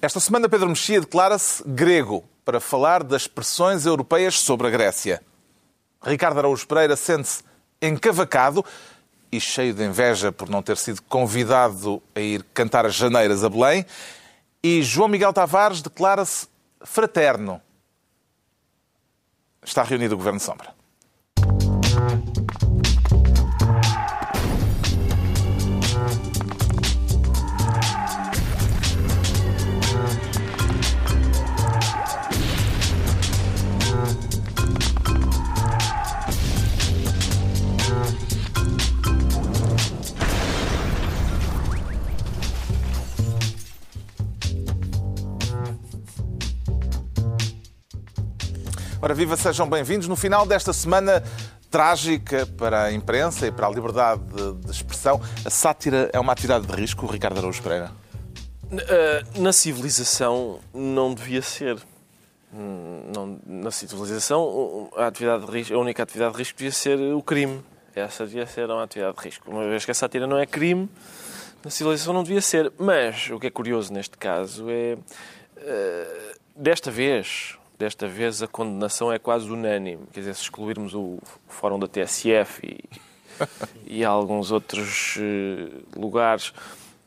Esta semana, Pedro Mexia declara-se grego para falar das expressões europeias sobre a Grécia. Ricardo Araújo Pereira sente-se encavacado e cheio de inveja por não ter sido convidado a ir cantar as janeiras a Belém. E João Miguel Tavares declara-se fraterno. Está reunido o Governo Sombra. Ora, viva, sejam bem-vindos. No final desta semana trágica para a imprensa e para a liberdade de expressão, a sátira é uma atividade de risco, Ricardo Araújo Pereira? Eh, na civilização não devia ser. Não, na civilização, a, atividade de risco, a única atividade de risco devia ser o crime. Essa devia ser uma atividade de risco. Uma vez que a sátira não é crime, na civilização não devia ser. Mas o que é curioso neste caso é, uh, desta vez, desta vez a condenação é quase unânime. Quer dizer, se excluirmos o fórum da TSF e, e alguns outros uh, lugares,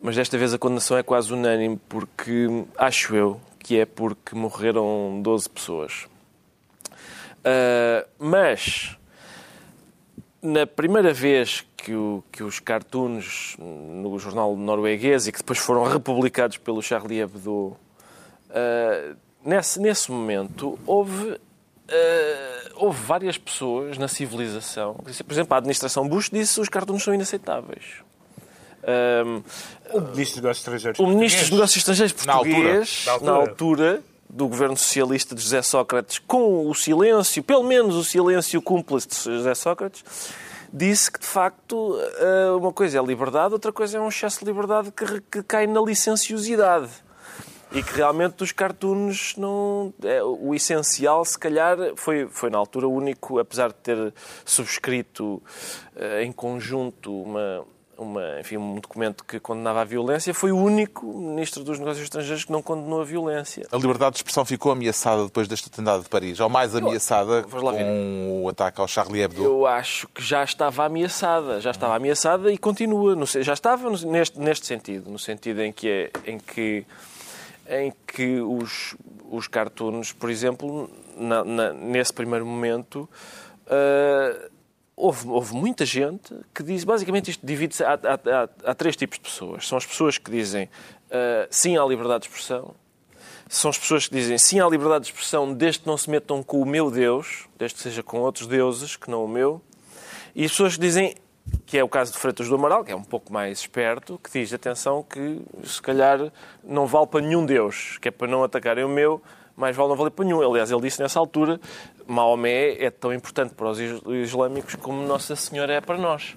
mas desta vez a condenação é quase unânime porque, acho eu, que é porque morreram 12 pessoas. Uh, mas, na primeira vez que, o, que, os cartoons no jornal norueguês e que depois foram republicados pelo Charlie Hebdo, uh, nesse, nesse momento houve, uh, houve várias pessoas na civilização. Por exemplo, a administração Bush disse que os cartoons são inaceitáveis. Um, o Ministro dos Negócios Estrangeiros O Ministro dos Negócios Estrangeiros português, na altura, na altura do governo socialista de José Sócrates, com o silêncio, pelo menos o silêncio cúmplice de José Sócrates, disse que, de facto, uma coisa é a liberdade, outra coisa é um excesso de liberdade que, que cai na licenciosidade e que realmente os cartoons não. É, o essencial, se calhar, foi, foi na altura o único, apesar de ter subscrito uh, em conjunto uma, uma, enfim, um documento que condenava a violência, foi o único ministro dos Negócios Estrangeiros que não condenou a violência. A liberdade de expressão ficou ameaçada depois deste atentado de Paris, ou mais ameaçada com o ataque ao Charlie Hebdo? Eu acho que já estava ameaçada, já estava ameaçada e continua, já estava neste, neste sentido, no sentido em que, é, em que em que os, os cartoons, por exemplo, na, na, nesse primeiro momento, uh, houve, houve, muita gente que diz, basicamente isto divide-se, há, há, há, três tipos de pessoas. São as pessoas que dizem uh, sim à liberdade de expressão, são as pessoas que dizem sim à liberdade de expressão desde que não se metam com o meu Deus, desde que seja com outros deuses que não o meu, e as pessoas que dizem que é o caso de Freitas do Amaral, que é um pouco mais esperto, que diz, atenção, que se calhar não vale para nenhum Deus, que é para não atacarem o meu, mais vale não valer para nenhum. Aliás, ele disse nessa altura, Maomé é tão importante para os islâmicos como Nossa Senhora é para nós.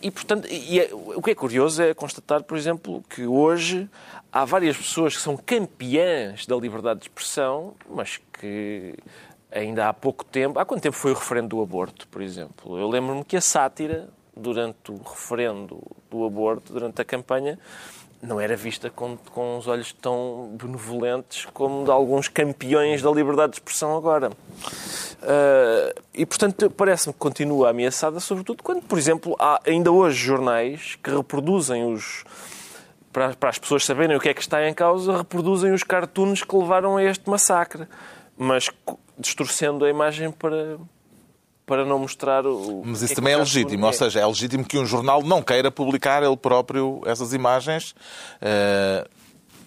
E, portanto, e é, o que é curioso é constatar, por exemplo, que hoje há várias pessoas que são campeãs da liberdade de expressão, mas que ainda há pouco tempo. Há quanto tempo foi o referendo do aborto, por exemplo? Eu lembro-me que a sátira, durante o referendo do aborto, durante a campanha, não era vista com, com os olhos tão benevolentes como de alguns campeões da liberdade de expressão agora. Uh, e, portanto, parece-me que continua ameaçada, sobretudo quando, por exemplo, há ainda hoje jornais que reproduzem os. Para, para as pessoas saberem o que é que está em causa, reproduzem os cartoons que levaram a este massacre. Mas distorcendo a imagem para, para não mostrar o. Mas isso é também é legítimo, é. ou seja, é legítimo que um jornal não queira publicar ele próprio essas imagens, uh,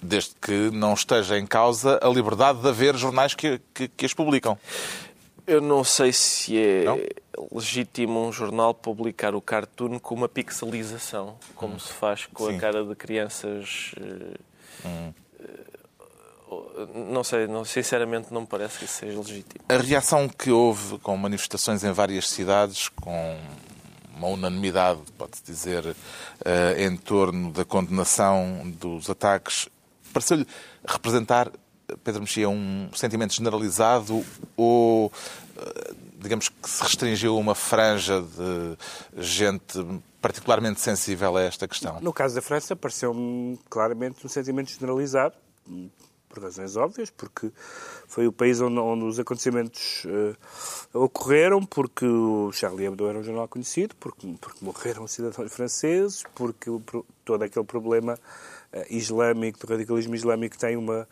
desde que não esteja em causa a liberdade de haver jornais que, que, que as publicam. Eu não sei se é não? legítimo um jornal publicar o cartoon com uma pixelização, como hum. se faz com Sim. a cara de crianças. Uh, hum não sei, não, sinceramente não me parece que isso seja legítimo. A reação que houve com manifestações em várias cidades, com uma unanimidade, pode-se dizer, uh, em torno da condenação dos ataques, pareceu-lhe representar, Pedro Mexia, um sentimento generalizado ou, uh, digamos que se restringiu a uma franja de gente particularmente sensível a esta questão? No caso da França, pareceu-me claramente um sentimento generalizado, por razões óbvias, porque foi o país onde, onde os acontecimentos uh, ocorreram, porque o Charlie Hebdo era um jornal conhecido, porque, porque morreram cidadãos franceses, porque todo aquele problema uh, islâmico, do radicalismo islâmico, tem uma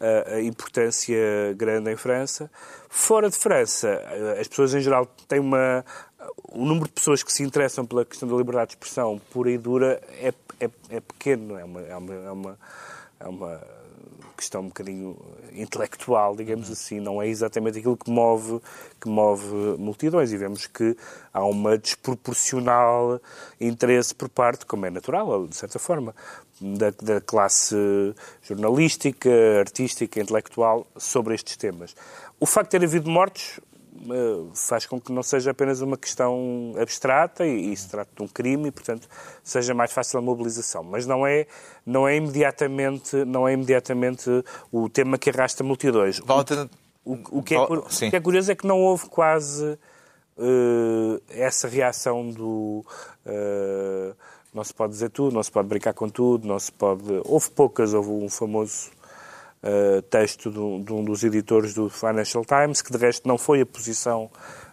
uh, importância grande em França. Fora de França, as pessoas em geral têm uma. O número de pessoas que se interessam pela questão da liberdade de expressão pura e dura é, é, é pequeno, é uma, é uma, é uma, é uma questão um bocadinho intelectual, digamos assim, não é exatamente aquilo que move, que move multidões. E vemos que há uma desproporcional interesse por parte, como é natural, de certa forma, da, da classe jornalística, artística, intelectual sobre estes temas. O facto de ter havido mortos eh, faz com que não seja apenas uma questão abstrata e, e se trate de um crime e, portanto, seja mais fácil a mobilização. Mas não é, não é, imediatamente, não é imediatamente o tema que arrasta multidões. O, o, o, que é, o, que é, curioso é que não houve quase uh, essa reação do... Uh, não se pode dizer tudo, não se pode brincar com tudo, não se pode... Houve poucas, houve um famoso uh, texto de um, de um, dos editores do Financial Times, que de resto não foi a posição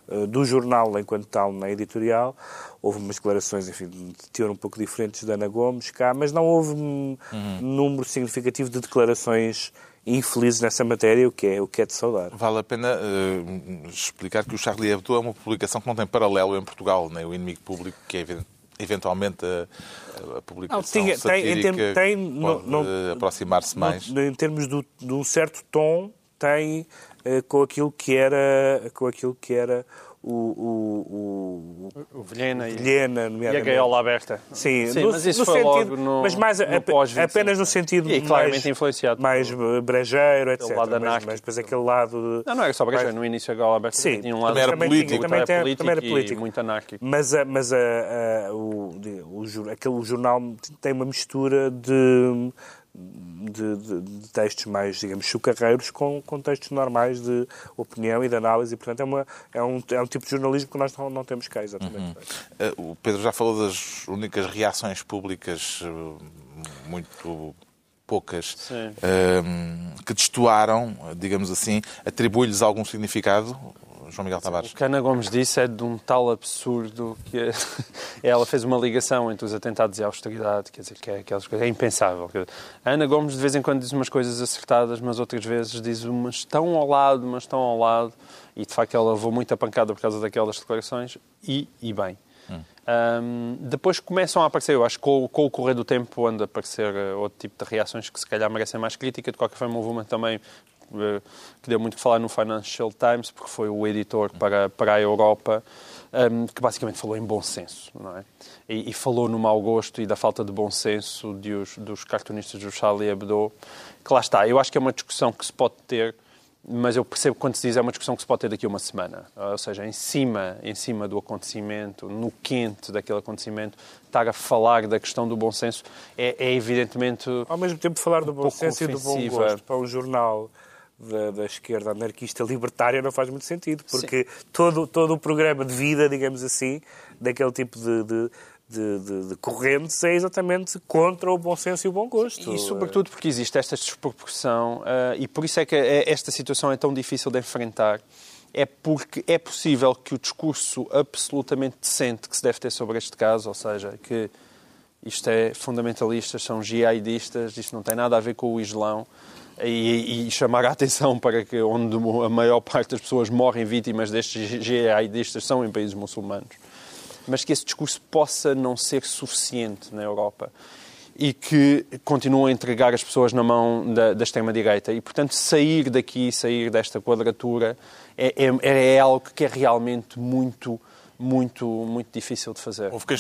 uh, do jornal enquanto tal na editorial. Houve umas declarações, enfim, de teor um pouco diferentes da Ana Gomes cá, mas não houve um uhum. número significativo de declarações infelizes nessa matéria, o que é, o que é de saudar. Vale a pena uh, explicar que o Charlie Hebdo é uma publicação que não tem paralelo em Portugal, nem o inimigo público, que é evidente eventualmente a, a publicação não, tem, tem, tem, pode não, aproximar-se mais? em termos do, de um certo tom, tem uh, com aquilo que era, com aquilo que era o, o, o, o Vilhena, Vilhena e, a gaiola aberta. Sim, Sim no, mas isso no foi sentido, logo no, mas mais no apenas no sentido e, mais, influenciado mais brejeiro, etc. Lado mas, mas depois aquele lado... Não, não era só brejeiro, mais... no início a gaiola aberta Sim, tinha um lado também era político. Também, também, político, também era político. e muito anárquico. Mas, a, mas a, a, o, o, aquele jornal tem uma mistura de de, de, de, textos mais, digamos, chucarreiros com, com textos normais de opinião e de análise. E, portanto, é, uma, é, um, é um tipo de jornalismo que nós não, não temos cá, exatamente. Uhum. O Pedro já falou das únicas reações públicas eh, muito poucas uh, que destoaram, digamos assim, atribui-lhes algum significado? João Miguel Tavares. O que Ana Gomes disse é de um tal absurdo que ela fez uma ligação entre os atentados e a austeridade, quer dizer, que é, aquelas coisas, é impensável. A Ana Gomes de vez em quando diz umas coisas acertadas, mas outras vezes diz umas tão ao lado, mas tão ao lado, e de facto ela levou muita pancada por causa daquelas declarações, e, e bem. Hum. Um, depois começam a aparecer, eu acho que com, com, o correr do tempo anda a aparecer uh, outro tipo de reações que se calhar merecem mais crítica. De qualquer forma, houve uma também que deu muito que falar no Financial Times, porque foi o editor para, para a Europa, um, que basicamente falou em bom senso, não é? E, e, falou no mau gosto e da falta de bom senso de os, dos cartunistas do Charlie Hebdo, que lá está. Eu acho que é uma discussão que se pode ter mas eu percebo quando se diz é uma discussão que se pode ter daqui a uma semana, ou seja, em cima, em cima do acontecimento, no quente daquele acontecimento, estar a falar da questão do bom senso é, é evidentemente ao mesmo tempo falar do bom senso ofensiva. e do bom gosto para um jornal da, da, esquerda anarquista libertária não faz muito sentido, porque todo, todo o programa de vida, digamos assim, daquele tipo de, de de, de, de, correntes é exatamente contra o bom senso e o bom gosto. E sobretudo porque existe esta desproporção uh, e por isso é que é, esta situação é tão difícil de enfrentar. É porque é possível que o discurso absolutamente decente que se deve ter sobre este caso, ou seja, que isto é fundamentalistas, são jihadistas, isto não tem nada a ver com o Islão, e, e, chamar a atenção para que onde a maior parte das pessoas morrem vítimas destes jihadistas são em países muçulmanos mas que esse discurso possa não ser suficiente na Europa e que continuam a entregar as pessoas na mão da, da extrema-direita. E, portanto, sair daqui, sair desta quadratura, é, é, é algo que é realmente muito muito, muito difícil de fazer. Houve quem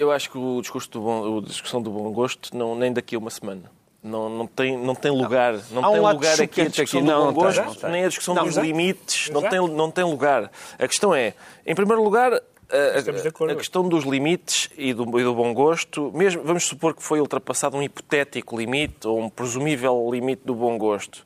Eu acho que o discurso do bom, a discussão do bom gosto não, nem daqui a uma semana. Não, não, tem, não tem lugar, não, não tem um lugar aqui a discussão aqui. do não, bom gosto, nem a discussão dos limites, não tem, não tem lugar. A questão é, em primeiro lugar, a, a, questão dos limites e do, e do, bom gosto, mesmo vamos supor que foi ultrapassado um hipotético limite ou um presumível limite do bom gosto.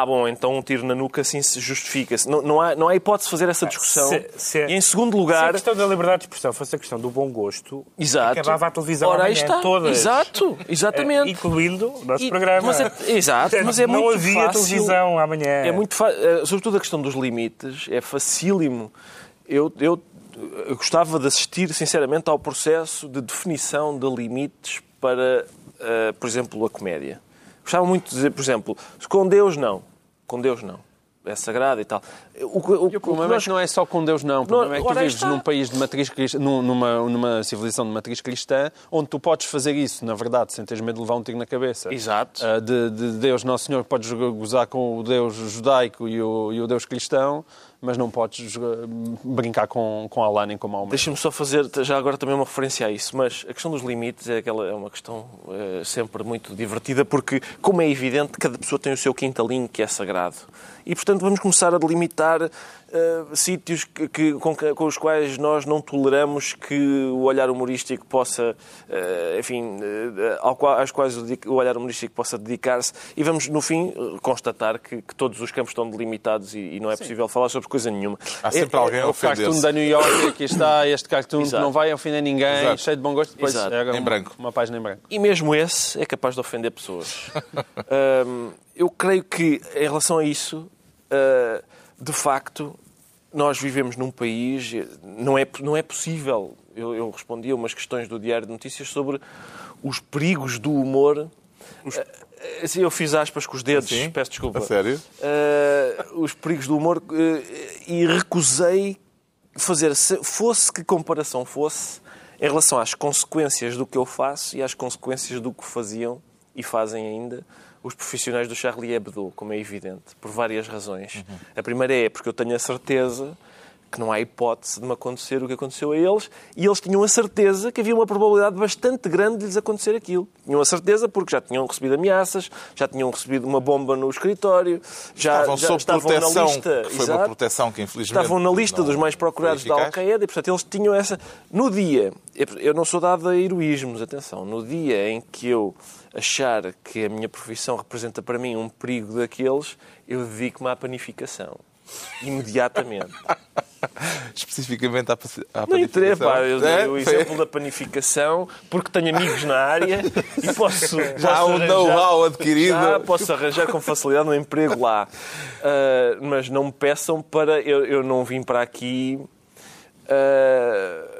Ah, bom, então um tiro na nuca assim se justifica-se. Não, não, há, não há hipótese de fazer essa discussão. Se- se- e em segundo Se a lugar. questão da liberdade de expressão fosse a questão do bom gosto, Exato. acabava a televisão Ora, amanhã está. todas. Exato, Eh, exatamente. Incluindo o nosso E- programa. mas é- exato, mas é não muito havia fácil. televisão amanhã. É muito fa- eh, Sobretudo a questão dos limites, é facílimo. Eu, eu, eu gostava de assistir, sinceramente, ao processo de definição de limites para, eh, por exemplo, a comédia. Gostava muito de dizer, por exemplo, com Deus não. Com Deus não. É sagrado e tal. O, o, o problema que é nós- que não é só com Deus, não. O problema é que tu vives está. num país de matriz cristã, num- numa, numa civilização de matriz cristã, onde tu podes fazer isso, na verdade, sem teres medo de levar um tiro na cabeça. Exato. Ah, de, de Deus Nosso Senhor, podes gozar com o Deus judaico e o, e o Deus cristão, mas não podes jogar- brincar com, com Allah nem com Maomé. Deixa-me só fazer já agora também uma referência a isso, mas a questão dos limites é, aquela, é uma questão eh, sempre muito divertida, porque, como é evidente, cada pessoa tem o seu quintalinho que é sagrado. E, portanto, vamos começar a delimitar eh, sítios que, que- com, com os quais nós não toleramos que o olhar humorístico possa, eh, enfim, eh, ao qual- às quais o o olhar humorístico possa dedicar-se, e vamos, no fim, constatar que, que todos os campos estão delimitados e, e não é possível falar sobre coisa nenhuma. Há sempre É- alguém a O cartoon da New York, aqui está, este cartoon que não vai ofender ninguém, Exato. cheio de bom gosto, depois Exato. era Em uma- branco. uma página em branco. E mesmo esse é capaz de ofender pessoas. Hum, eu creio que, em relação a isso, ah, de facto, nós vivemos num país. Não é, não é possível. Eu, eu respondi a umas questões do Diário de Notícias sobre os perigos do humor. Ah, Assim, eu fiz aspas com os dedos, Sim? peço desculpa. A sério? Ah, os perigos do humor ah, e recusei fazer, se fosse que comparação fosse, em relação às consequências do que eu faço e às consequências do que faziam e fazem ainda os profissionais do Charlie Hebdo, como é evidente, por várias razões. A primeira é porque eu tenho a certeza que não há hipótese de me acontecer o que aconteceu a eles, e eles tinham a certeza que havia uma probabilidade bastante grande de lhes acontecer aquilo. Tinham a certeza porque já tinham recebido ameaças, já tinham recebido uma bomba no escritório, já Estavam já sob estavam proteção, na lista. que foi uma Exato. proteção que infelizmente Estavam na lista dos mais procurados da. Al-Qaeda e, portanto, eles tinham essa. No dia, eu não sou dado a heroísmos, atenção, no dia em que eu achar que a minha profissão representa para mim um perigo daqueles, eu dedico-me à panificação. Imediatamente. Especificamente à, à Não interessa, panificação. pá, eu É? dei o exemplo da panificação porque tenho amigos na área e posso. Já há um know-how adquirido. Já posso arranjar com facilidade um emprego lá. Ah, mas não me peçam para. Eu, eu não vim para aqui. ah,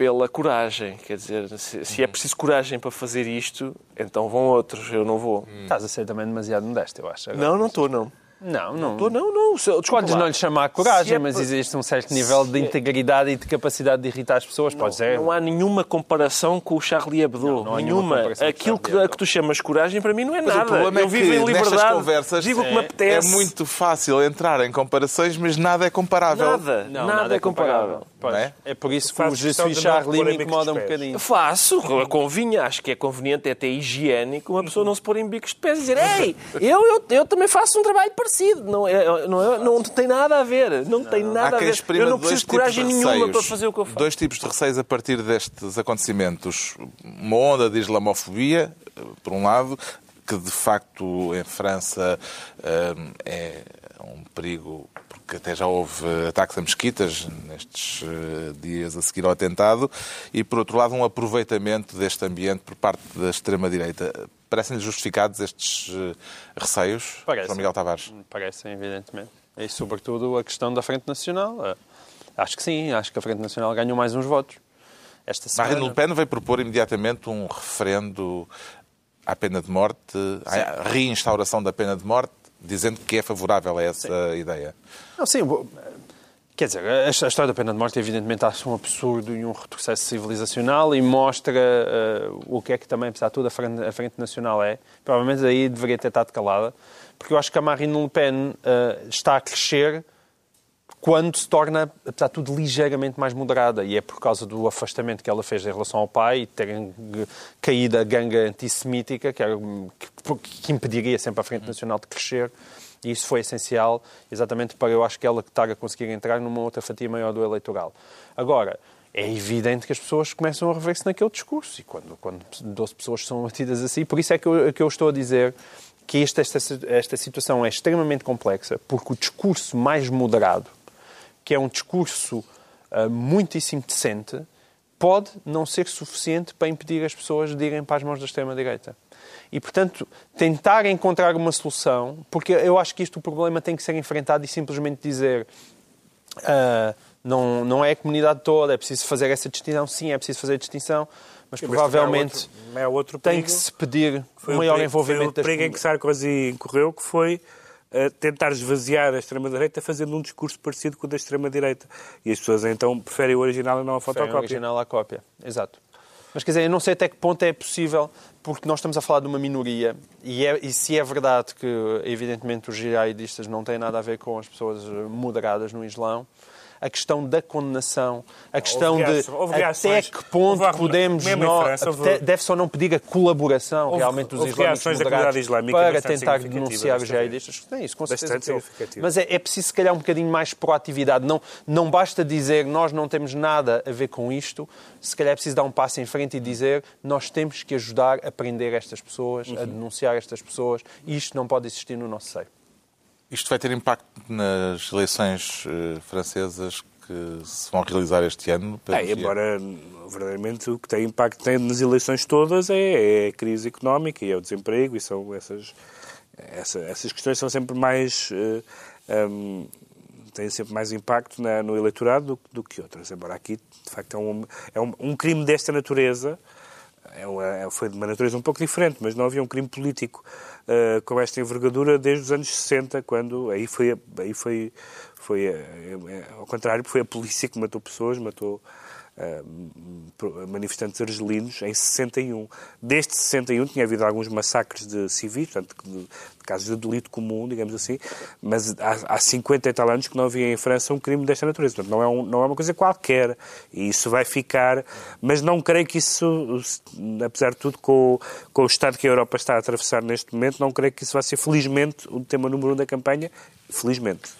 pela coragem, quer dizer, se, se é preciso coragem para fazer isto, então vão outros, eu não vou. Estás a ser também demasiado modesto, eu acho. agora. Não, não estou, não. Não, não. Estou, não, não. Desculpa Podes lá. não lhe chamar coragem, Se é mas existe um certo nível de integridade e de capacidade de irritar as pessoas. Podes dizer. Não há nenhuma comparação com o Charlie Hebdo. Não, não nenhuma nenhuma. Aquilo que, a que tu chamas coragem, para mim, não é Mas nada. o problema eu é que vivo em liberdade. conversas digo o que me é apetece. muito fácil entrar em comparações, mas nada é comparável. Nada, Não, nada, é comparável. Pois. Não é? É por isso que o Je questão suis de não Charlie me incomoda um bocadinho. Faço, convinha, acho que é conveniente, é até higiênico, uma pessoa não se pôr em bicos de pés e dizer Ei, eu, eu, eu também faço um trabalho parecido. Não, é, não, é, não tem nada a ver. Não, tem Há nada a ver. Eu não preciso de coragem de nenhuma receios. para fazer o que eu faço. Dois tipos de receios a partir destes acontecimentos. Uma onda de islamofobia, por um lado, que de facto em França eh, é um perigo, porque até já houve ataques a mesquitas nestes eh, dias a seguir ao atentado, e por outro lado um aproveitamento deste ambiente por parte da extrema-direita. Parecem-lhe justificados estes eh, receios, Parece. João Miguel Tavares? Parecem, evidentemente. E, sobretudo, a questão da Frente Nacional. Ah, Acho que sim, acho que a Frente Nacional ganhou mais uns votos. Esta semana. Marine Le Pen veio propor imediatamente um referendo à pena de morte, à reinstauração da pena de morte, dizendo que é favorável a essa ideia. Não, sim, quer dizer, a a história da pena de morte, evidentemente, acho um absurdo e um retrocesso civilizacional e mostra ah, o que é que também, apesar de tudo, a Frente, a Frente Nacional é. Provavelmente aí deveria ter estado calada, porque eu acho que a Marine Le Pen ah, está a crescer quando se torna, apesar de tudo, ligeiramente mais moderada. E é por causa do afastamento que ela fez em relação ao pai e terem caído a ganga antissemítica, que, era, que, que impediria sempre a Frente Nacional de crescer. E isso foi essencial, exatamente para eu acho que ela estar a conseguir entrar numa outra fatia maior do eleitoral. Agora, é evidente que as pessoas começam a rever-se naquele discurso. E quando, quando 12 pessoas são batidas assim, por isso é que eu, que eu estou a dizer que esta, esta, esta situação é extremamente complexa, porque o discurso mais moderado, que é um discurso uh, muitíssimo decente, pode não ser suficiente para impedir as pessoas de irem para as mãos da extrema-direita. E, portanto, tentar encontrar uma solução, porque eu acho que isto o problema tem que ser enfrentado e simplesmente dizer uh, não, não é a comunidade toda, é preciso fazer essa distinção. Sim, é preciso fazer a distinção, mas provavelmente é outro, é tem que se pedir um maior perigo, envolvimento foi o perigo em que Sarkozy incorreu, que foi uh, tentar esvaziar a extrema-direita fazendo um discurso parecido com o da extrema-direita. E as pessoas então preferem o original e não a fotocópia. o original à cópia, exato. Mas quer dizer, eu não sei até que ponto é possível, porque nós estamos a falar de uma minoria, e, é, e se é verdade que, evidentemente, os jihadistas não têm nada a ver com as pessoas moderadas no Islão, a questão da condenação, a questão de até que ponto houve, podemos nós, deve-se ou não pedir a colaboração realmente dos islâmicos moderados para tentar denunciar os jihadistas. Tem isso, com certeza. Mas é, é preciso, se calhar, um bocadinho mais proatividade. Não, não basta dizer nós não temos nada a ver com isto, se calhar é preciso dar um passo em frente e dizer nós temos que ajudar a prender estas pessoas, uhum. a denunciar estas pessoas, e isto não pode existir no nosso seio. Isto vai ter impacto nas eleições uh, francesas que se vão realizar este ano? É, embora, verdadeiramente, o que tem impacto tem nas eleições todas é, é, a crise económica e é o desemprego e são essas, essa, essas questões são sempre mais... Uh, eh, um, têm sempre mais impacto na, no eleitorado do, do, que outras. Embora aqui, de facto, é um, é um, um crime desta natureza, é uma, é, foi de uma natureza um pouco diferente, mas não havia um crime político uh, com esta envergadura desde os anos 60, quando aí foi, aí foi, foi uh, ao contrário, foi a polícia que matou pessoas, matou manifestantes argelinos em 61. Desde 61 tinha havido alguns massacres de civis, portanto, de, de casos de delito comum, digamos assim, mas há, há 50 e tal anos que não havia em França um crime desta natureza. Portanto, não é, um, não é uma coisa qualquer. E isso vai ficar. Mas não creio que isso, apesar de tudo, com, com o estado que a Europa está a atravessar neste momento, não creio que isso vai ser, felizmente, o tema número um da campanha. Felizmente.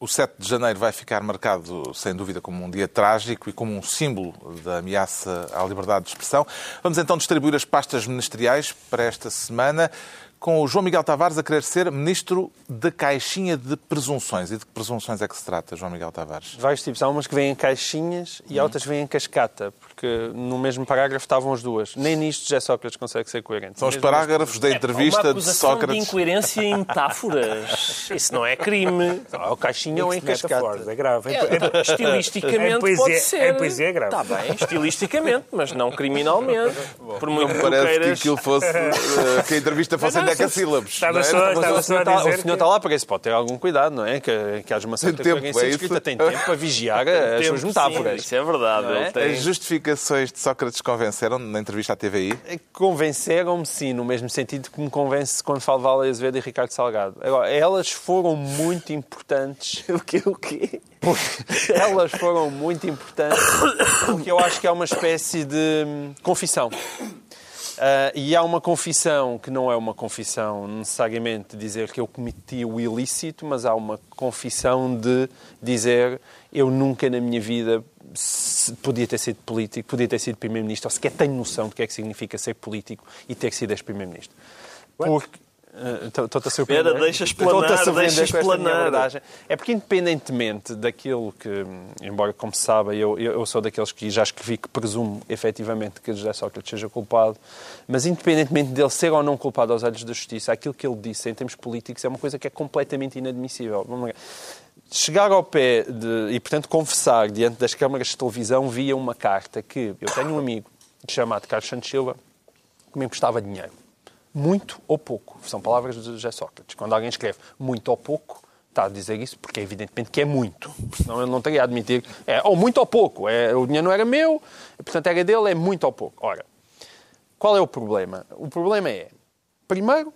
O 7 de janeiro vai ficar marcado, sem dúvida, como um dia trágico e como um símbolo da ameaça à liberdade de expressão. Vamos então distribuir as pastas ministeriais para esta semana com o João Miguel Tavares a querer ser ministro da caixinha de presunções. E de que presunções é que se trata, João Miguel Tavares? Vários tipos. Há umas que vêm em caixinhas e hum. outras vêm em cascata, porque no mesmo parágrafo estavam as duas. Nem nisto já Sócrates consegue ser coerente. São os parágrafos da entrevista é, de Sócrates. de incoerência em metáforas. Isso não é crime. Ou caixinha ou em cascata. É grave. É, é, estilisticamente poesia, pode ser. Em poesia é grave. Está bem, estilisticamente, mas não criminalmente. Por muito não parece que, queiras... que aquilo fosse... Uh, que a entrevista fosse decassílabos. Estava só, é? estava só a dizer. O senhor está lá para isso, pode ter algum cuidado, não é? Que, que haja uma certa tempo, é escrita. Tem tempo para vigiar as suas metáforas. isso é verdade. É? Tem... As justificações de Sócrates convenceram na entrevista à TVI? É Convenceram-me, sim, no mesmo sentido que me convence quando falo Vala Azevedo e Ricardo Salgado. Agora, elas foram muito importantes. o quê? O quê? Porque elas foram muito importantes porque eu acho que é uma espécie de hum, confissão. Uh, e há uma confissão que não é uma confissão necessariamente de dizer que eu cometi o ilícito, mas há uma confissão de dizer eu nunca na minha vida podia ter sido político, podia ter sido primeiro-ministro, ou sequer tenho noção do que é que significa ser político e ter sido ex-primeiro-ministro. Porque Estou-te a surpreender. Espera, deixa explanar, deixa explanar. É porque, independentemente daquilo que, embora, como se sabe, eu, eu sou daqueles que já escrevi que presumo efetivamente que José Sócrates seja culpado, mas independentemente dele ser ou não culpado aos olhos da justiça, aquilo que ele disse em termos políticos é uma coisa que é completamente inadmissível. Chegar ao pé de, e, portanto, confessar diante das câmaras de televisão via uma carta que eu tenho um amigo chamado Carlos Santos Silva que me emprestava dinheiro muito ou pouco. São palavras de José Sócrates. Quando alguém escreve muito ou pouco, está a dizer isso porque evidentemente que é muito. Senão ele não teria a admitir. É ou muito ou pouco. É, o dinheiro não era meu, portanto era dele, é muito ou pouco. Ora, qual é o problema? O problema é, primeiro,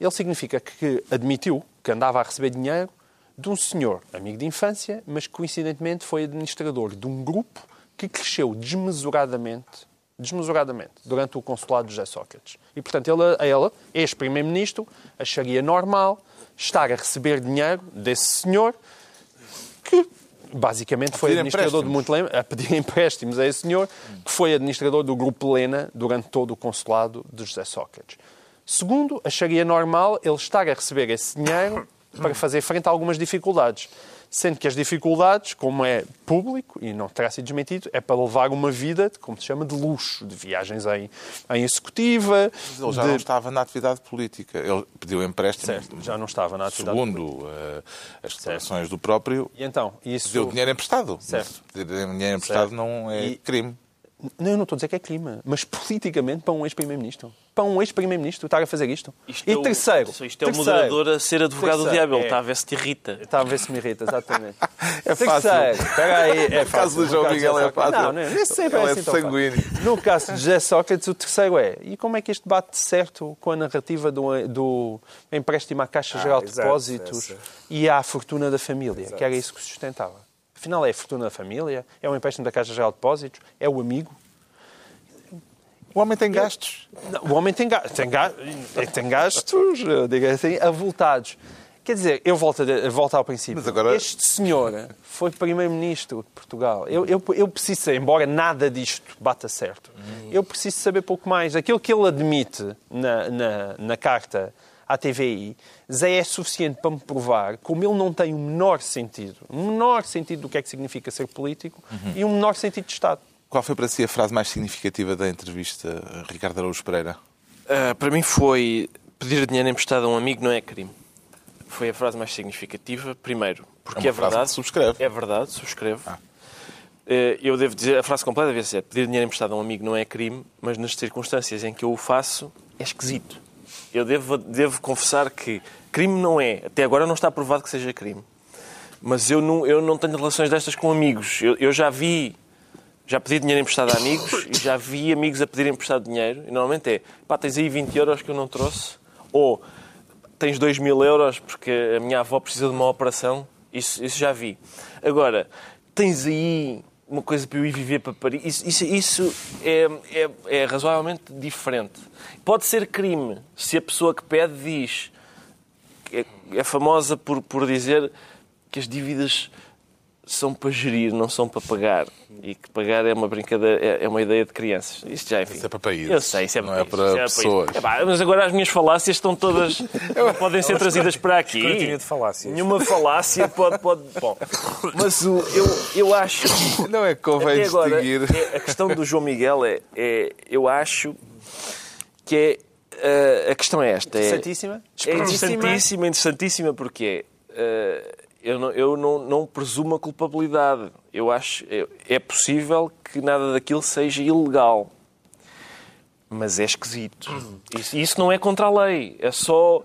ele significa que admitiu que andava a receber dinheiro de um senhor, amigo de infância, mas coincidentemente foi administrador de um grupo que cresceu desmesuradamente desmesuradamente durante o consulado de José Sócrates. E, portanto, ele, ele ex-primeiro-ministro, acharia normal estar a receber dinheiro desse senhor que basicamente foi administrador de muito a pedir empréstimos a esse senhor, que foi administrador do Grupo Lena durante todo o consulado de José Sócrates. Segundo, acharia normal ele estar a receber esse dinheiro para fazer frente a algumas dificuldades. Sendo que as dificuldades, como é público, e não terá sido desmentido, é para levar uma vida, como se chama, de luxo, de viagens em, em executiva. Mas ele já de... não estava na atividade política. Ele pediu empréstimo. Certo, já não estava na atividade Segundo uh, as declarações do próprio, E então, isso... deu dinheiro emprestado. Certo. Pedir dinheiro emprestado Certo. não é E- crime. Não, eu não estou a dizer que é crime, mas politicamente para um ex-primeiro-ministro. Para um ex-primeiro-ministro estar a fazer isto. Isto e é o- terceiro. Isto é o terceiro, moderador a ser advogado do Terceiro, diabo. Ele é. está a ver se te irrita. Está a ver se me irrita, exatamente. É fácil. Terceiro, espera aí, é No caso fácil. do João caso Miguel é fácil. Não, não, nem sempre Ele é é assim sanguíneo. No caso de José Sócrates, o terceiro é, e como é que isto bate certo com a narrativa do, do empréstimo à Caixa Geral de exato, Depósitos essa. e à fortuna da família, que era isso que sustentava. Afinal, é a fortuna da família? É o empréstimo da Caixa Geral de Depósitos? É o amigo? O homem tem gastos. Não, O homem tem, ga- tem, ga- tem gastos, eu digo assim, avultados. Quer dizer, eu volto, a- volto ao princípio. Mas agora- Este senhor foi Primeiro-Ministro de Portugal. Eu, eu, eu preciso saber, embora nada disto bata certo, eu preciso saber pouco mais. Aquilo que ele admite na, na, na carta à TVI já é suficiente para me provar como ele não tem o menor sentido, o menor sentido do que é que significa ser político e o menor sentido de Estado. Qual foi para si a frase mais significativa da entrevista Ricardo Araújo Pereira? Ah, para mim foi pedir dinheiro emprestado a um amigo não é crime. Foi a frase mais significativa. Primeiro, porque É é, verdade. que subscreve. É verdade, subscrevo. Eh, Eu devo dizer, a frase completa deve ser pedir dinheiro emprestado a um amigo não é crime, mas nas circunstâncias em que eu o faço é esquisito. Eu devo, devo confessar que crime não é. Até agora não está provado que seja crime. Mas eu não, eu não tenho relações destas com amigos. Eu, eu já vi, já pedi dinheiro emprestado a amigos e já vi amigos a pedir emprestado dinheiro. E normalmente é, pá, tens aí 20 euros que eu não trouxe. Ou tens 2 mil euros porque a minha avó precisa de uma operação. Isso, isso já vi. Agora, tens aí uma coisa para eu ir viver para Paris. Isso, isso, isso é, é, é razoavelmente diferente. Pode ser crime se a pessoa que pede diz é, é famosa por, por dizer que as dívidas são para gerir, não são para pagar. E que pagar é uma brincadeira, é, é uma ideia de crianças. Isto já, enfim. Isso é para países, Eu sei, isso é não é países, para isso pessoas. É pá, mas agora as minhas falácias estão todas. não podem ser trazidas para aqui. de falácias. Nenhuma falácia pode. pode bom, mas o, eu, eu acho. Não é que convém Até agora, distinguir. é- a questão do João Miguel é, é eu acho que é. eh, a questão é esta. É, Interessantíssima. é interessantíssima, interessantíssima porque eh, eu, não, eu não, não presumo a culpabilidade. Eu acho é, é possível que nada daquilo seja ilegal. Mas é esquisito. Isso, isso não é contra a lei. É só.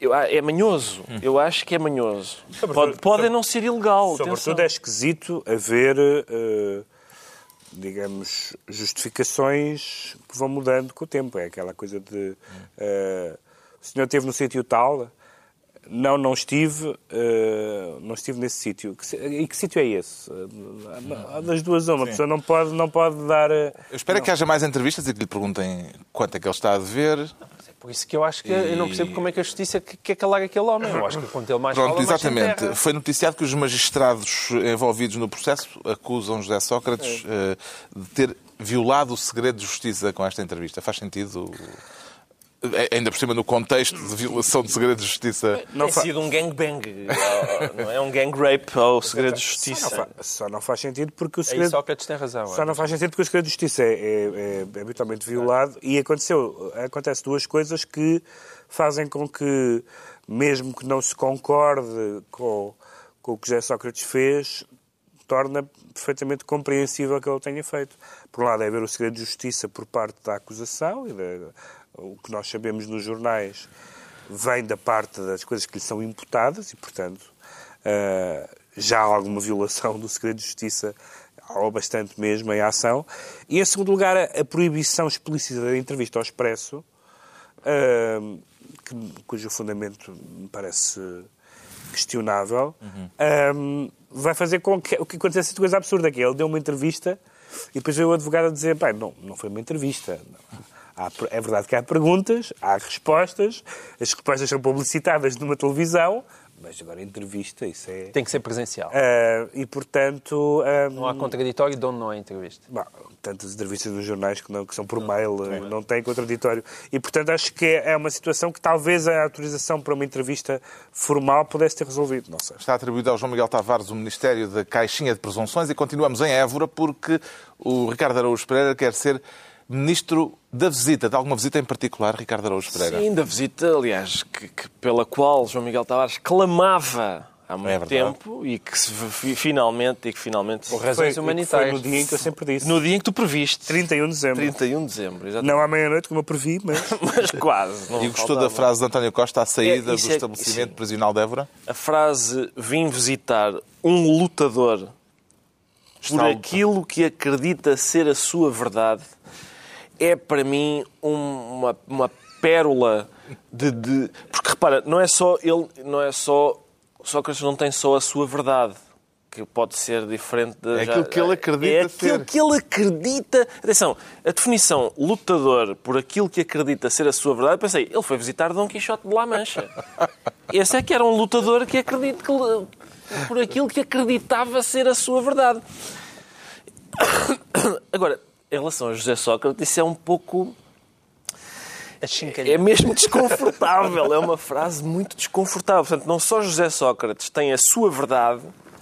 eu- é manhoso. Eu acho que é manhoso. Pode, pode não ser ilegal. atenção. Sobretudo é esquisito haver, eh, digamos, justificações que vão mudando com o tempo. É aquela coisa de eh, o senhor esteve no sítio tal, não, não estive, eh, não estive nesse sítio. Que E que sítio é esse? Eh, Das duas uma, a pessoa não pode, não pode dar... eh, Eu espero é que haja mais entrevistas e que lhe perguntem quanto é que ele está a dever. É por isso que eu acho que eu não percebo como é que a justiça que- quer calar aquele homem. Eu acho que quanto ele mais Pronto, fala, mais se exatamente. enterra. Foi noticiado que os magistrados envolvidos no processo acusam José Sócrates eh, de ter violado o segredo de justiça com esta entrevista. Faz sentido? Eh, Ainda por cima, no contexto de violação de segredo de justiça. Não tem sido um gangbang, não é um gang rape ao segredo de Só não, justiça. fa- só não faz sentido porque o Aí segredo... Sócrates tem razão. Só é. não faz sentido porque o segredo de justiça é, é, é habitualmente violado e aconteceu, acontece duas coisas que fazem com que, mesmo que não se concorde com, com o que José Sócrates fez, torna perfeitamente compreensível que ele tenha feito. Por um lado, é haver o segredo de justiça por parte da acusação e da- o que nós sabemos nos jornais vem da parte das coisas que lhe são imputadas e, portanto, ah, já há alguma violação do segredo de justiça, ou bastante mesmo, em ação. E, em segundo lugar, a, proibição explícita da entrevista ao Expresso, que- cujo fundamento me parece questionável, ah, vai fazer com que o que aconteça coisa absurda, que é ele deu uma entrevista e depois veio o advogado a dizer, bem, não, não foi uma entrevista. Há- é verdade que há perguntas, há respostas, as respostas são publicitadas numa televisão, Mas agora entrevista, isso é... Tem que ser presencial. Ah, e, portanto... ah, Não há contraditório de onde não há entrevista. Bom, tantas entrevistas nos jornais que, não, que são por mail, eh, não tem contraditório. E, portanto, acho que é é uma situação que talvez a autorização para uma entrevista formal pudesse ter resolvido. Não sei. Está atribuído ao João Miguel Tavares o Ministério da Caixinha de Presunções e continuamos em Évora porque o Ricardo Araújo Pereira quer ser Ministro da Visita. De alguma visita em particular, Ricardo Araújo Pereira? Sim, da visita, aliás, que, que pela qual João Miguel Tavares clamava há muito É tempo e que se, fi- finalmente, e que finalmente Por razões Foi- humanitárias. Foi no dia em que eu sempre disse. no dia em que tu previste, 31 de dezembro. 31 de dezembro, exatamente. Não à meia-noite, como eu previ, mas... mas quase. não E gostou faltava. da frase de António Costa à saída É, do é- estabelecimento sim. prisional de Évora? A frase vim visitar um lutador por Está a- aquilo que acredita ser a sua verdade é para mim um- uma, uma pérola de, de- Porque repara, não é só ele, não é só. Sócrates não tem só a sua verdade. Que pode ser diferente de. É aquilo que ele acredita É aquilo ser. que ele acredita. Atenção, a definição lutador por aquilo que acredita ser a sua verdade, pensei, ele foi visitar Dom Quixote de La Mancha. Esse é que era um lutador que acredita que, por aquilo que acreditava ser a sua verdade. Agora, em relação a José Sócrates, isso é um pouco. É mesmo desconfortável. É uma frase muito desconfortável. Portanto, não só José Sócrates tem a sua verdade,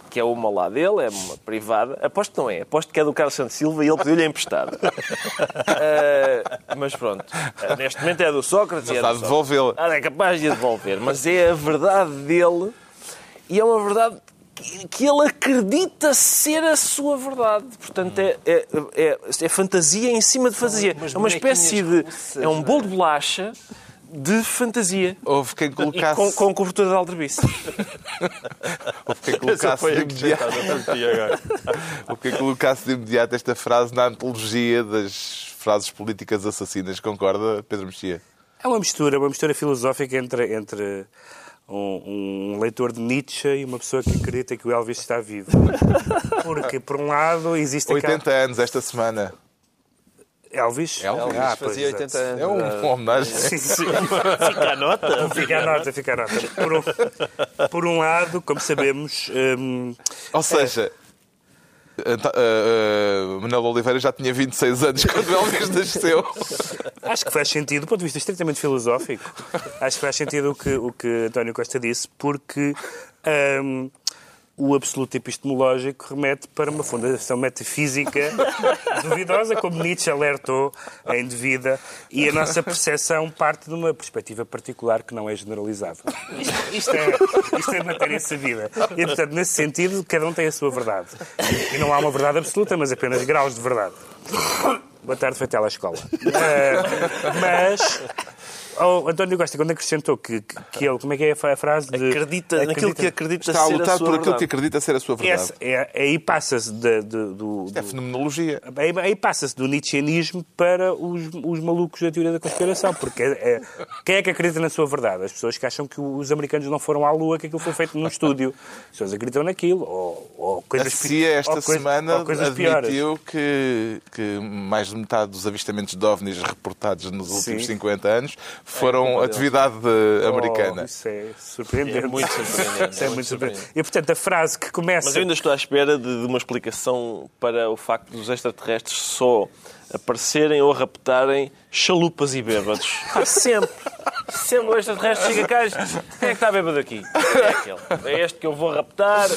que é uma lá dele, é uma privada. Aposto que não é. Aposto que é do Carlos Santos Silva e ele pediu-lhe emprestado. Ah, mas pronto. Ah, neste momento é do Sócrates. é Está a devolvê-la. ah, é capaz de a devolver, mas é a verdade dele e é uma verdade que ele acredita ser a sua verdade. Portanto, é, é, é, é fantasia em cima de fantasia. É uma espécie de. É um é? bolo de bolacha de fantasia. Houve quem E colocasse, com, com cobertura de aldrabice. houve quem colocasse de imediato, houve quem colocasse de imediato esta frase na antologia das frases políticas assassinas. Concorda, Pedro Mexia? É uma mistura, uma mistura filosófica entre, entre um, um leitor de Nietzsche e uma pessoa que acredita que o Elvis está vivo. Porque, por um lado, existe aquela- 80 anos esta semana. Elvis? Elvis Ah, fazia exato. 80 anos. É um- uma homenagem. Sim, sim. Fica a nota. Fica a nota, fica a nota. Por um, por um lado, como sabemos, hum, Ou seja, Anta- uh, uh, Manuel Oliveira já tinha 26 anos quando Elvis nasceu. acho que faz sentido, do ponto de vista estritamente filosófico, acho que faz sentido o que, o que António Costa disse, porque hum, o absoluto epistemológico remete para uma fundação metafísica duvidosa, como Nietzsche alertou em devida, e a nossa percepção parte de uma perspectiva particular que não é generalizável. Isto, isto é, isto é matéria sabida. E, portanto, nesse sentido, cada um tem a sua verdade. E não há uma verdade absoluta, mas apenas graus de verdade. Boa tarde, foi até à escola. Eh, mas oh, António Costa, quando acrescentou que, que, que ele, como é que é a frase? De, Acredita naquilo que acredita Está a ser a lutar sua por aquilo verdade. que acredita ser a sua verdade. Essa, é, aí passa-se de- do, É do- fenomenologia. Aí, aí passa-se do Nietzscheanismo para os, os malucos da teoria da conspiração. Porque é, é- quem é que acredita na sua verdade? As pessoas que acham que os americanos não foram à Lua, que aquilo foi feito num estúdio. As pessoas acreditam naquilo. Ou, ou A coisas pi- CIA esta ou coisa- semana ou coisas piores. admitiu que, que mais de metade dos avistamentos de OVNIs reportados nos últimos Sim. 50 anos foram atividade Oh, americana. isso é surpreendente. É muito surpreendente, Isso é muito surpreendente. E, portanto, a frase que começa... Mas eu ainda estou à espera de, de uma explicação para o facto dos extraterrestres só aparecerem ou raptarem chalupas e bêbados. Sempre. Sempre o extraterrestre chega cá e quem é que está bêbado aqui? É aquele. É este que eu vou raptar.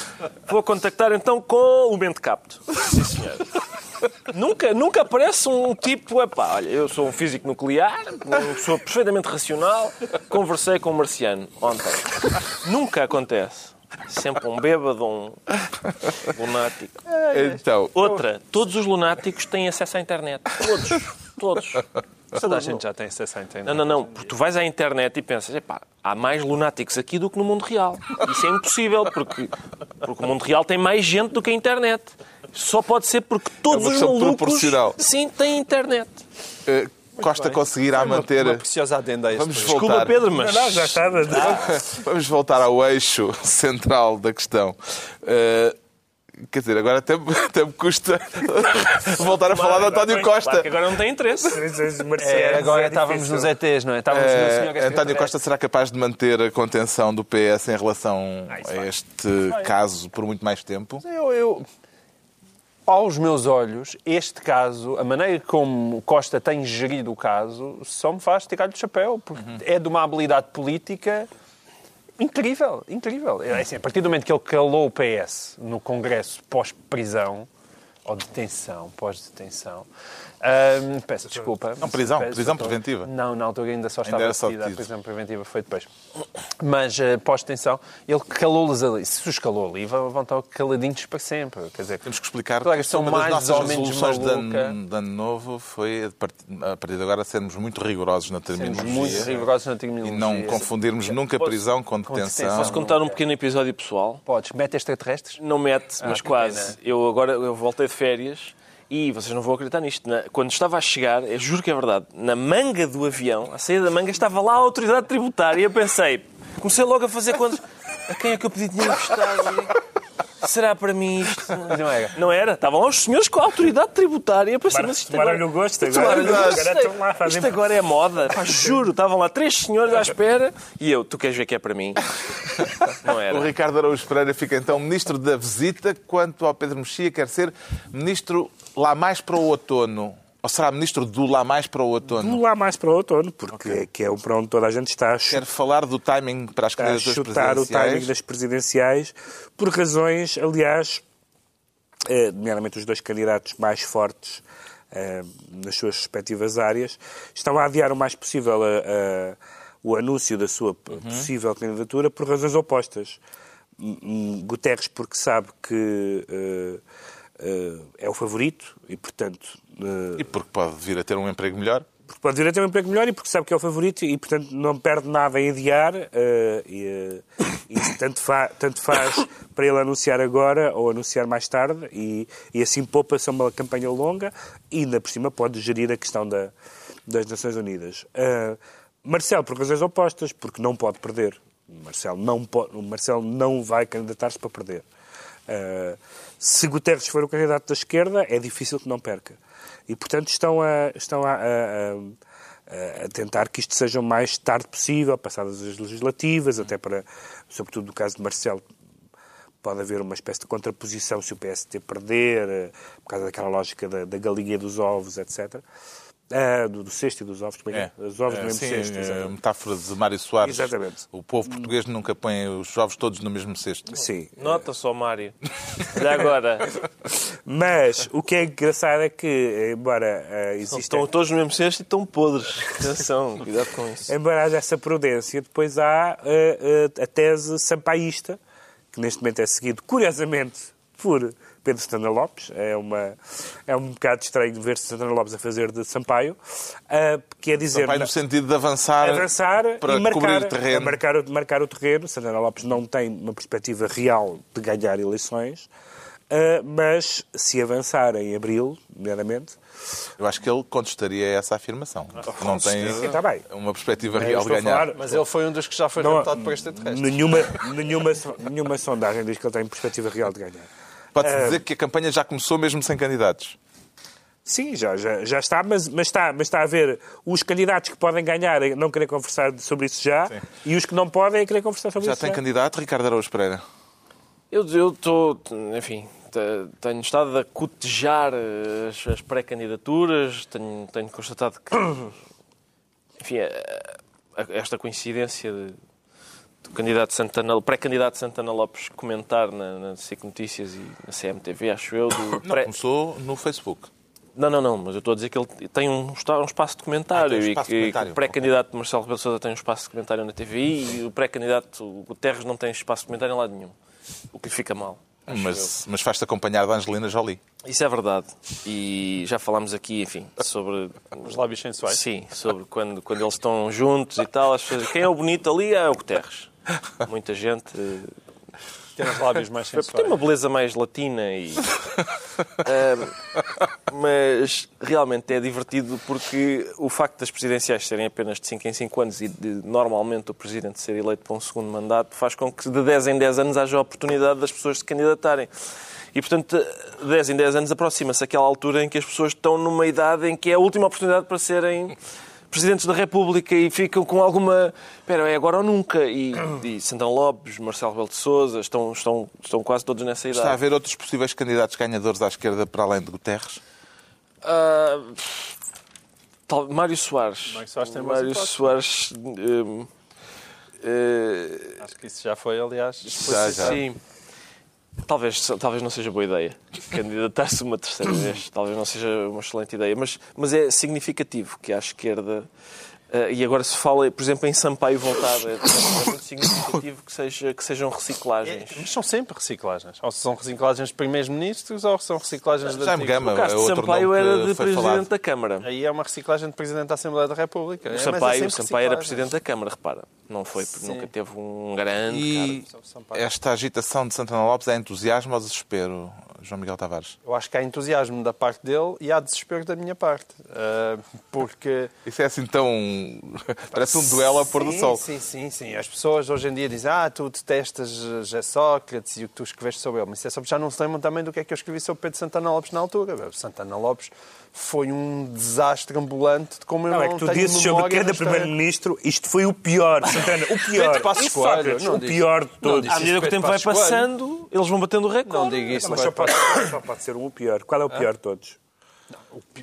Vou contactar então com o mente capto. Sim, senhor. Nunca, nunca aparece um tipo, epá, olha, eu sou um físico nuclear, uma pessoa perfeitamente racional, conversei com um marciano ontem. Nunca acontece. Sempre um bêbado, um lunático. Então, Outra, todos os lunáticos têm acesso à internet. Todos. Todos. Toda a gente já tem acesso à internet. Não, não, não. Porque tu vais à internet e pensas, epá, há mais lunáticos aqui do que no mundo real. Isso é impossível, porque, porque o mundo real tem mais gente do que a internet. Só pode ser porque todos É uma os malucos sim têm internet. eh, Costa conseguirá manter. Uma preciosa adenda a este Vamos programa. Desculpa, voltar. Pedro, mas... Não, já estava. Vamos voltar ao eixo central da questão. Eh, Quer dizer, agora até, até me custa voltar a falar de António Claro Costa. que agora não tem interesse. Marcianos, agora é estávamos nos ETs, não é? Estávamos no senhor extraterrestre. António Costa será capaz de manter a contenção do PS em relação a este caso por muito mais tempo? Eu, eu- aos meus olhos, este caso, a maneira como Costa tem gerido o caso, só me faz tirar-lhe o chapéu, porque é de uma habilidade política incrível, incrível. É assim, a partir do momento que ele calou o PS no Congresso pós-prisão, ou detenção, pós-detenção, hum, peço desculpa. Não, prisão, Peço prisão preventiva. Não, na altura ainda só estava detida, a prisão preventiva foi depois. Mas eh, pós-detenção, ele calou-los ali. Se os calou ali, vão estar caladinhos para sempre. Quer dizer, Temos que explicar que são uma das mais nossas ou menos resoluções de ano, de ano novo foi, a partir, de agora, sermos muito rigorosos na sermos terminologia muito rigorosos na e terminologia. não confundirmos nunca Posso- prisão com detenção. Posso contar um pequeno episódio pessoal? Podes, mete extraterrestres? Não mete, mas que quase. Eu agora eu voltei de férias e vocês não vão acreditar nisto. Na- quando estava a chegar, eu juro que é verdade, na manga do avião, a saída da manga, estava lá a autoridade tributária e eu pensei, comecei logo a fazer quantos. A quem é que eu pedi dinheiro emprestado? Será para mim isto? Não era. Não era? Estavam lá os senhores com a autoridade tributária. Pensei, Tomara- mas isto agora... agora. Tomaram-lhe o gosto. Agora fazem- Isto agora é moda. Pá, juro, estavam lá três senhores à espera e eu, tu queres ver que é para mim? Não era. O Ricardo Araújo Pereira fica então ministro da visita, quanto ao Pedro Mexia quer ser ministro lá mais para o outono. Ou será ministro do lá mais para o outono? Do lá mais para o outono, porque que é o para onde toda a gente está a Quer falar do timing para as candidaturas chutar o timing presidenciais? das presidenciais, por razões, aliás, eh, nomeadamente os dois candidatos mais fortes eh, nas suas respectivas áreas, estão a adiar o mais possível a- a- o anúncio da sua p- possível candidatura por razões opostas. Guterres, porque sabe que eh, eh, é o favorito e, portanto, eh, E porque pode vir a ter um emprego melhor? porque pode vir a ter um emprego melhor e porque sabe que é o favorito e, portanto, não perde nada em adiar. eh, e eh, e tanto, fa- tanto faz para ele anunciar agora ou anunciar mais tarde e, e assim poupa-se uma campanha longa e ainda por cima pode gerir a questão da- das Nações Unidas. Eh, Marcelo, por razões opostas, porque não pode perder. Marcelo não, pode, o Marcelo não vai candidatar-se para perder. Uh, se Guterres for o candidato da esquerda, é difícil que não perca. E, portanto, estão a, estão a, a- a- tentar que isto seja o mais tarde possível, passadas as legislativas, até para, sobretudo no caso de Marcelo, pode haver uma espécie de contraposição se o PST perder, eh, por causa daquela lógica da, da galinha dos ovos, etc. Ah, do, do cesto e dos ovos, é que é? Os ovos É, no mesmo sim, cesto, é a exatamente. metáfora de Mário Soares. Exatamente. O povo português nunca põe os ovos todos no mesmo cesto. Sim. Nota só, Mário. Olha agora. Mas o que é engraçado é que, embora exista... Estão todos no mesmo cesto e estão podres. Atenção, cuidado com isso. Embora haja essa prudência, depois há eh, eh, a tese sampaísta, que neste momento é seguido, curiosamente, por Pedro Santana Lopes. É, uma, é um bocado estranho ver Santana Lopes a fazer de Sampaio, eh, que é dizer... Vai no sentido de avançar, avançar para e cobrir marcar, o terreno. marcar, o- marcar o terreno. Santana Lopes não tem uma perspectiva real de ganhar eleições, eh, mas se avançar em abril, nomeadamente, Eu acho que ele contestaria essa afirmação. não tem Sim, está bem. uma perspectiva Eu real de ganhar. falar- Mas ele foi um dos que já foi Não- raptado por extraterrestres. nenhuma, nenhuma, so- nenhuma sondagem diz que ele tem perspectiva real de ganhar. Pode-se É. dizer que a campanha já começou mesmo sem candidatos. Sim, já, já, já está, mas, mas está, mas está a ver os candidatos que podem ganhar a não querer conversar sobre isso já Sim. e os que não podem a querer conversar sobre Já isso tem já. candidato, Ricardo Araújo Pereira. Eu estou, enfim, te- tenho estado a cotejar as, as pré-candidaturas, tenho, tenho constatado que, enfim, a- a- esta coincidência de, candidato Santana, o pré-candidato Santana Lopes comentar na, na SIC Notícias e na CMTV, acho eu, do Não, pré... começou no Facebook. Não, não, não, mas eu estou a dizer que ele tem um, está- um espaço de comentário Ah, um e espaço que, de comentário, que o pré-candidato Marcelo Rebelo Sousa tem um espaço de comentário na TVI e o pré-candidato Guterres não tem espaço de comentário em lado nenhum. O que lhe fica mal. eu. Mas, mas faz-te acompanhar da Angelina Jolie. Isso é verdade. E já falámos aqui, enfim, sobre. Os lábios sensuais. Sim, sobre quando, quando eles estão juntos e tal. as pessoas- Quem é o bonito ali é o Guterres. Muita gente. Tem os lábios mais Tem sensuais. uma beleza mais latina e. Ah, mas realmente é divertido porque o facto das presidenciais serem apenas de 5 em 5 anos e de normalmente o presidente ser eleito para um segundo mandato faz com que de 10 em 10 anos haja a oportunidade das pessoas se candidatarem. E, portanto, 10 em 10 anos aproxima-se aquela altura em que as pessoas estão numa idade em que é a última oportunidade para serem presidentes da República e ficam com alguma. Espera, é agora ou nunca. E, e Santana Lopes, Marcelo Rebelo de Souza, estão, estão, estão quase todos nessa idade. Está a haver outros possíveis candidatos ganhadores à esquerda para além de Guterres? Ah, tal- Mário Soares. Mário Soares tem Mário. Soares. hum, eh, Acho que isso já foi, aliás. Já, já. Sim. Talvez, talvez não seja boa ideia candidatar-se uma terceira vez. Talvez não seja uma excelente ideia. Mas, mas é significativo que à esquerda. eh, e agora se fala, por exemplo, em Sampaio voltado. É, é muito significativo que, seja, que sejam reciclagens. Mas são sempre reciclagens. Ou são reciclagens de primeiros ministros ou são reciclagens de antigos. Gama O caso é de Sampaio era de Presidente falado. da Câmara. Aí é uma reciclagem de Presidente da Assembleia da República. É, O é Sampaio, sempre o Sampaio era. Presidente da Câmara, repara. Não foi, nunca teve um grande E esta agitação de Santana Lopes é entusiasmo ou desespero, João Miguel Tavares? Eu acho que há entusiasmo da parte dele e há desespero da minha parte. Ah, porque. Isso é assim tão. Parece um duelo a pôr do sol. Sim, sim, sim. As pessoas hoje em dia dizem ah, tu detestas José Sócrates e o que tu escreveste sobre ele. Mas isso é só porque já não se lembram também do que é que eu escrevi sobre Pedro Santana Lopes na altura. Santana Lopes foi um desastre ambulante de como eu Não, não, é que tu dizes sobre cada primeiro-ministro, isto foi o pior, Santana, o pior. Coelho, Sócrates, não o disse- pior de todos. disse À medida que o tempo vai passando, eles vão batendo o recorde. Não diga isso. Não, mas só pode, só pode ser o pior. Qual é o pior de todos?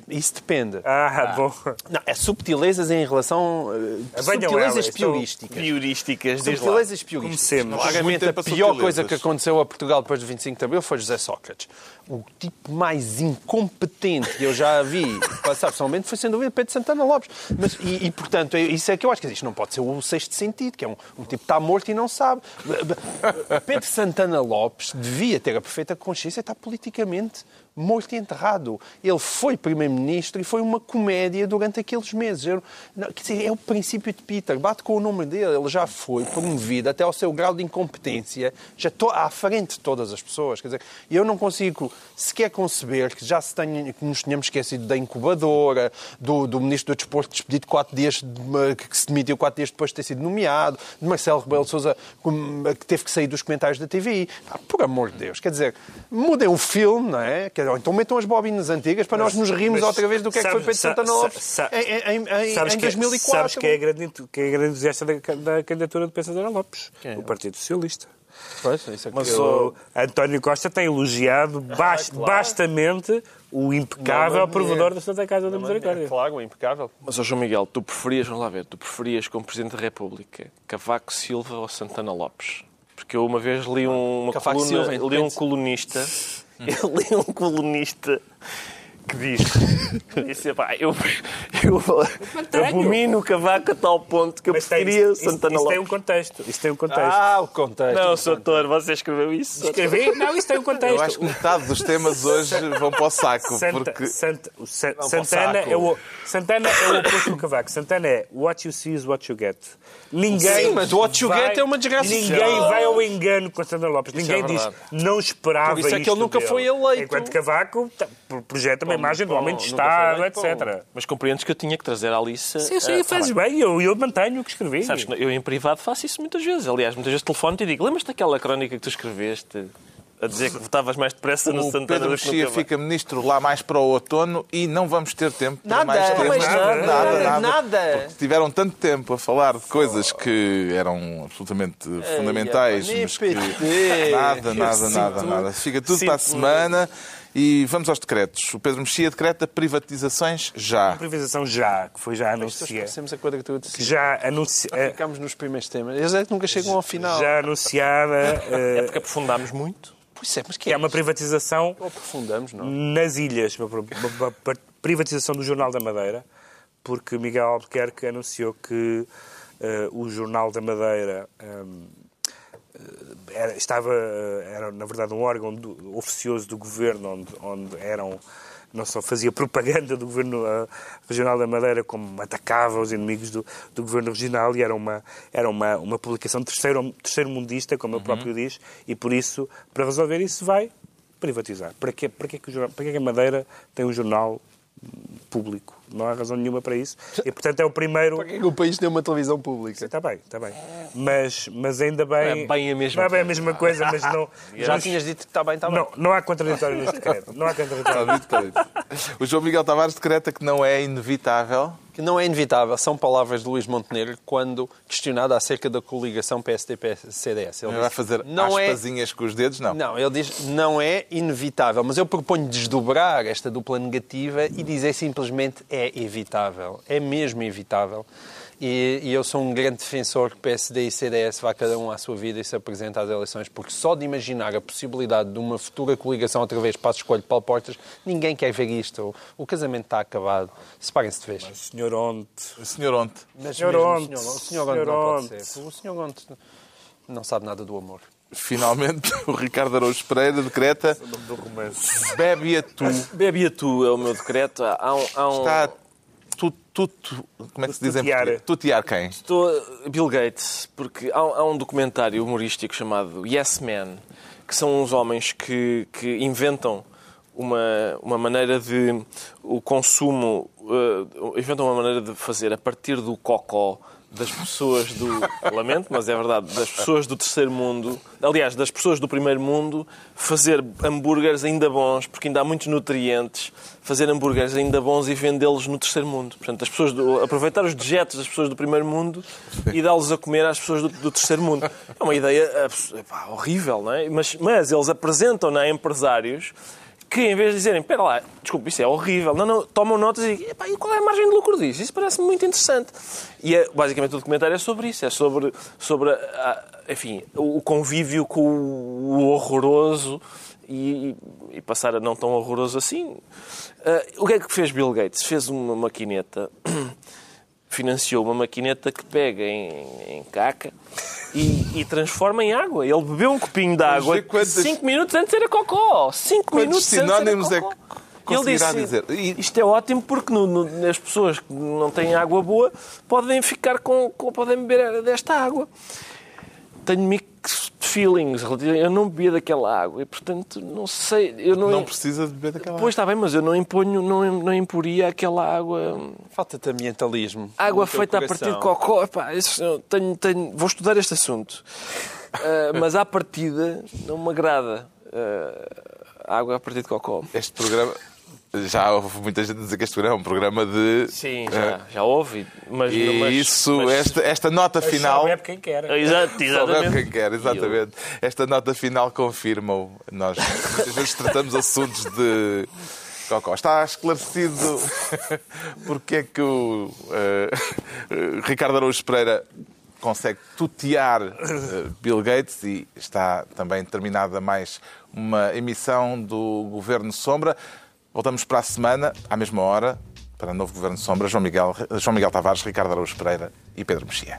Isso depende. Ah, bom. Não, é subtilezas em relação. Uh, Venham subtilezas elas, piorísticas. Piorísticas, diz lá. Subtilezas piorísticas. Claramente, Muito a pior coisa que aconteceu a Portugal depois do 25 de Abril foi José Sócrates. O tipo mais incompetente que eu já vi passar pessoalmente foi, sem dúvida, Pedro Santana Lopes. Mas, e, e, portanto, é- isso é que eu acho que isto não pode ser o sexto sentido, que é um, um tipo que está morto e não sabe. Pedro Santana Lopes devia ter a perfeita consciência de estar politicamente morto e enterrado. Ele foi primeiro-ministro e foi uma comédia durante aqueles meses. Eu- não, quer dizer, é o princípio de Peter, bate com o nome dele. Ele já foi promovido até ao seu grau de incompetência, já estou à frente de todas as pessoas. Quer dizer, eu não consigo sequer conceber que já se tenha, que nos tenhamos esquecido da incubadora, do, do ministro do Desporto despedido quatro dias, de- que se demitiu quatro dias depois de ter sido nomeado, de Marcelo Rebelo de Sousa que teve que sair dos comentários da TVI. Ah, por amor de Deus, quer dizer, mudem o filme, não é? Quer ou então metam as bobinas antigas para nós nos rirmos mas outra vez do que é que foi sabes- Pedro Santana sa- Lopes sa- em, em, em, Sabes em que, 2004. sabes que é a grande, que é a grande entusiasta da, da candidatura de Pedro Santana Lopes? é? O Partido Socialista. Pois, isso é que Mas eu- O António Costa tem elogiado bas- claro. bastamente o impecável Não, provedor da Santa Casa da É Misericórdia. claro, impecável. Mas, ó João Miguel, tu preferias, vamos lá ver, tu preferias como Presidente da República Cavaco Silva ou Santana Lopes? Porque eu uma vez li um, uma Cavaco coluna, Silva, li um colunista, eu li um colunista que diz, disse, pá, eu, eu abomino o Cavaco a tal ponto que eu Mas tem, preferia isso, Santana isso tem um Lopes. contexto. Isso tem um contexto. Ah, o contexto. Não, Soutor, você escreveu isso? Escrevi? Não, isso tem um contexto. Eu acho que metade dos temas hoje vão para o saco, Santa- porque Santa- o Sa- para o Santana, saco. é o, Santana é o oposto do Cavaco. Santana é what you see is what you get. Ninguém Sim, mas what you vai- get é uma desgraça Ninguém social. vai ao engano com Santana Lopes. Ninguém é diz, não esperava Por isso é que isto ele nunca dele. foi eleito. Enquanto Cavaco tá, projeta uma imagem do homem de Estado, etc. Mas compreendes que eu tinha que trazer à Alice... Sim, sim, eh, fazes bem. Eu, eu mantenho o que escrevi. Sabes que eu em privado faço isso muitas vezes. Aliás, muitas vezes telefono-te e digo lembras-te daquela crónica que tu escreveste a dizer que votavas mais depressa no o Santana Pedro do que Mexia fica ministro lá mais para o outono e não vamos ter tempo para Nada, mais temas. mais nada, nada, nada. nada. Porque tiveram tanto tempo a falar de coisas que eram absolutamente fundamentais, mas que nada, nada, nada, nada. Fica tudo para a semana e vamos aos decretos. O Pedro Mexia decreta privatizações já. Privatização já, que foi já anunciada. Parecemos a quadratura de Que cima. já, anunci... eh, Ficamos nos primeiros temas. Eles é que nunca chegam ao final. já anunciada É eh, porque aprofundámos muito. Pois é, mas que que é uma privatização Ou aprofundamos, não? nas ilhas, uma, privatização do Jornal da Madeira, porque Miguel Albuquerque anunciou que eh, o Jornal da Madeira ehm, eh, era, estava, era, na verdade, um órgão do- oficioso do governo, onde, onde eram não só fazia propaganda do governo regional da Madeira, como atacava os inimigos do, do governo regional, e era uma, era uma, uma publicação terceiro, terceiro mundista, como ele próprio diz, e por isso, para resolver isso, vai privatizar. Para quê, para que, jornal- para quê que a Madeira tem um jornal público? Não há razão nenhuma para isso. E, portanto, é o primeiro... Para que é o país tem uma televisão pública? Está bem, está bem. Mas, mas ainda bem... É bem a mesma Não é bem a mesma coisa, mas não... Já mas tinhas dito que está bem, está bem. não, não há contraditório neste decreto. Não há contraditório. Está dito, está dito. O João Miguel Tavares decreta que não é inevitável. Que não é inevitável. São palavras de Luís Montenegro quando questionado acerca da coligação PSD-CDS. Ele Vai fazer não é aspasinhas com os dedos? Não. Não, ele diz não é inevitável, mas eu proponho desdobrar esta dupla negativa e dizer simplesmente é evitável. É mesmo evitável. E, e eu sou um grande defensor que PSD e CDS vá cada um à sua vida e se apresente às eleições, porque só de imaginar a possibilidade de uma futura coligação outra vez para a escolha de Paulo Portas, ninguém quer ver isto. O, o casamento está acabado. Separem-se de vez. Senhor Onte. O senhor ontem. Mas Senhor mesmo Onte, o senhor, o senhor Onte senhor não pode Onte. ser. O senhor Onte não sabe nada do amor. Finalmente, o Ricardo Araújo Pereira decreta Do romance. bebe a tu. Bebe a tu é o meu decreto. Há um, há um- Está tu, tu, tu- como é que se diz em Tutear. português? Tutear quem? Estou Bill Gates, porque há, há um documentário humorístico chamado Yes Man, que são uns homens que, que inventam uma, uma maneira de o consumo, eh, inventam uma maneira de fazer a partir do cocó das pessoas do lamento, mas é verdade, das pessoas do terceiro mundo, aliás, das pessoas do primeiro mundo, fazer hambúrgueres ainda bons, porque ainda há muitos nutrientes, fazer hambúrgueres ainda bons e vendê-los no terceiro mundo. Portanto, as pessoas do- aproveitar os dejetos das pessoas do primeiro mundo e dá-los a comer às pessoas do, do terceiro mundo. É uma ideia horrível, não é? Mas, mas eles apresentam-na a empresários que em vez de dizerem, espera lá, desculpa, isso é horrível, não, não, tomam notas e dizem, "Epá, e qual é a margem de lucro disso? Isso parece-me muito interessante. E é, basicamente o documentário é sobre isso, é sobre, sobre a- a- enfim, o convívio com o horroroso e, e passar a não tão horroroso assim. Ah, o que é que fez Bill Gates? Fez uma maquineta, financiou uma maquineta que pega em, em caca e, e transforma em água. Ele bebeu um copinho de água ver quantas- 5 minutos antes era cocó. 5 Quantos minutos antes era é cocó. que Ele disse, dizer? Isto é ótimo porque no- no- as pessoas que não têm água boa podem ficar com, com- podem beber desta água. Tenho feelings. relativamente- Eu não bebia daquela água e, portanto, não sei. Eu não, Não precisa de beber daquela Pois está bem, mas eu não imponho, não, não imporia aquela água. Falta-te ambientalismo. Água feita a partir de cocó. Epá, isso tenho, tenho, vou estudar este assunto. Ah, mas à partida não me agrada ah, água a partir de cocó. Este programa... Já houve muita gente a dizer que este programa é um programa de... Sim, já, já houve. Mas, E mas- isso, mas- esta, esta nota final... Só quem quer. Exato, Só exatamente. quem quer, exatamente. Esta nota final confirma-o. Nós muitas vezes tratamos assuntos de cocó. Está esclarecido porque é que o eh, Ricardo Araújo Pereira consegue tutear eh, Bill Gates e está também terminada mais uma emissão do Governo Sombra. Voltamos para a semana, à mesma hora, para o novo Governo de Sombra, João Miguel, João Miguel Tavares, Ricardo Araújo Pereira e Pedro Mexia.